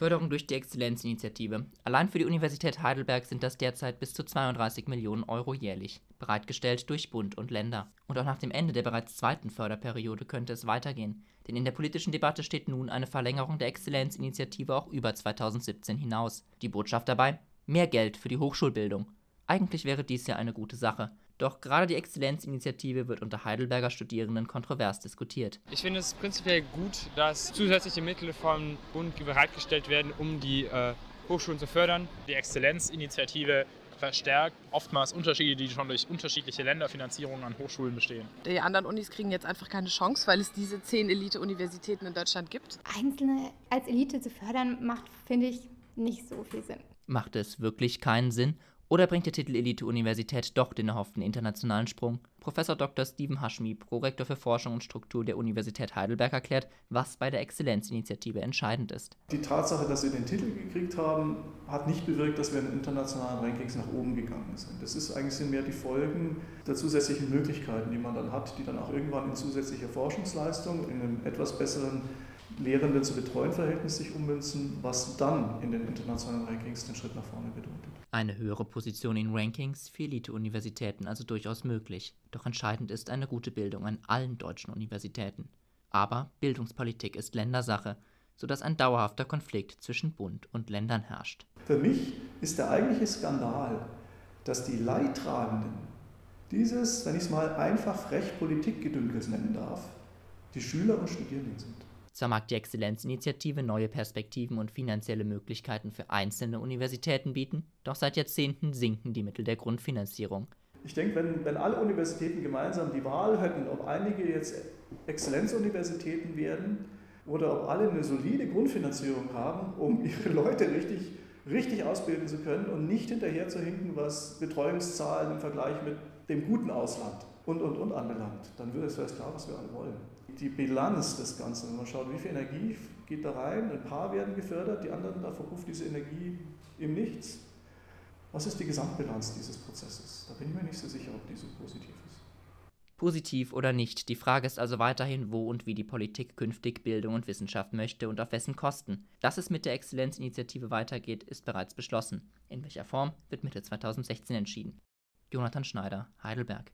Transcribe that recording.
Förderung durch die Exzellenzinitiative. Allein für die Universität Heidelberg sind das derzeit bis zu 32 Millionen Euro jährlich, bereitgestellt durch Bund und Länder. Und auch nach dem Ende der bereits zweiten Förderperiode könnte es weitergehen, denn in der politischen Debatte steht nun eine Verlängerung der Exzellenzinitiative auch über 2017 hinaus. Die Botschaft dabei? Mehr Geld für die Hochschulbildung. Eigentlich wäre dies ja eine gute Sache. Doch gerade die Exzellenzinitiative wird unter Heidelberger Studierenden kontrovers diskutiert. Ich finde es prinzipiell gut, dass zusätzliche Mittel vom Bund bereitgestellt werden, um die äh, Hochschulen zu fördern. Die Exzellenzinitiative verstärkt oftmals Unterschiede, die schon durch unterschiedliche Länderfinanzierungen an Hochschulen bestehen. Die anderen Unis kriegen jetzt einfach keine Chance, weil es diese zehn Elite-Universitäten in Deutschland gibt. Einzelne als Elite zu fördern, macht, finde ich, nicht so viel Sinn. Macht es wirklich keinen Sinn? Oder bringt der Titel Elite-Universität doch den erhofften internationalen Sprung? Professor Dr. Steven Hashmi, Prorektor für Forschung und Struktur der Universität Heidelberg, erklärt, was bei der Exzellenzinitiative entscheidend ist. Die Tatsache, dass wir den Titel gekriegt haben, hat nicht bewirkt, dass wir in internationalen Rankings nach oben gegangen sind. Das ist eigentlich mehr die Folgen der zusätzlichen Möglichkeiten, die man dann hat, die dann auch irgendwann in zusätzliche Forschungsleistung, in einem etwas besseren Lehrenden zu betreuen Verhältnis sich ummünzen, was dann in den internationalen Rankings den Schritt nach vorne bedeutet. Eine höhere Position in Rankings für Elite-Universitäten also durchaus möglich. Doch entscheidend ist eine gute Bildung an allen deutschen Universitäten. Aber Bildungspolitik ist Ländersache, sodass ein dauerhafter Konflikt zwischen Bund und Ländern herrscht. Für mich ist der eigentliche Skandal, dass die Leidtragenden dieses, wenn ich es mal einfach frech Politikgedünkels nennen darf, die Schüler und Studierenden sind. Zwar mag die Exzellenzinitiative neue Perspektiven und finanzielle Möglichkeiten für einzelne Universitäten bieten, doch seit Jahrzehnten sinken die Mittel der Grundfinanzierung. Ich denke, wenn, wenn alle Universitäten gemeinsam die Wahl hätten, ob einige jetzt Exzellenzuniversitäten werden oder ob alle eine solide Grundfinanzierung haben, um ihre Leute richtig, richtig ausbilden zu können und nicht hinterher zu hinken, was Betreuungszahlen im Vergleich mit dem guten Ausland und, und, und anbelangt, dann würde es erst klar, was wir alle wollen. Die Bilanz des Ganzen, wenn man schaut, wie viel Energie geht da rein, ein paar werden gefördert, die anderen, da verruft diese Energie im Nichts. Was ist die Gesamtbilanz dieses Prozesses? Da bin ich mir nicht so sicher, ob die so positiv ist. Positiv oder nicht, die Frage ist also weiterhin, wo und wie die Politik künftig Bildung und Wissenschaft möchte und auf wessen Kosten. Dass es mit der Exzellenzinitiative weitergeht, ist bereits beschlossen. In welcher Form wird Mitte 2016 entschieden. Jonathan Schneider, Heidelberg.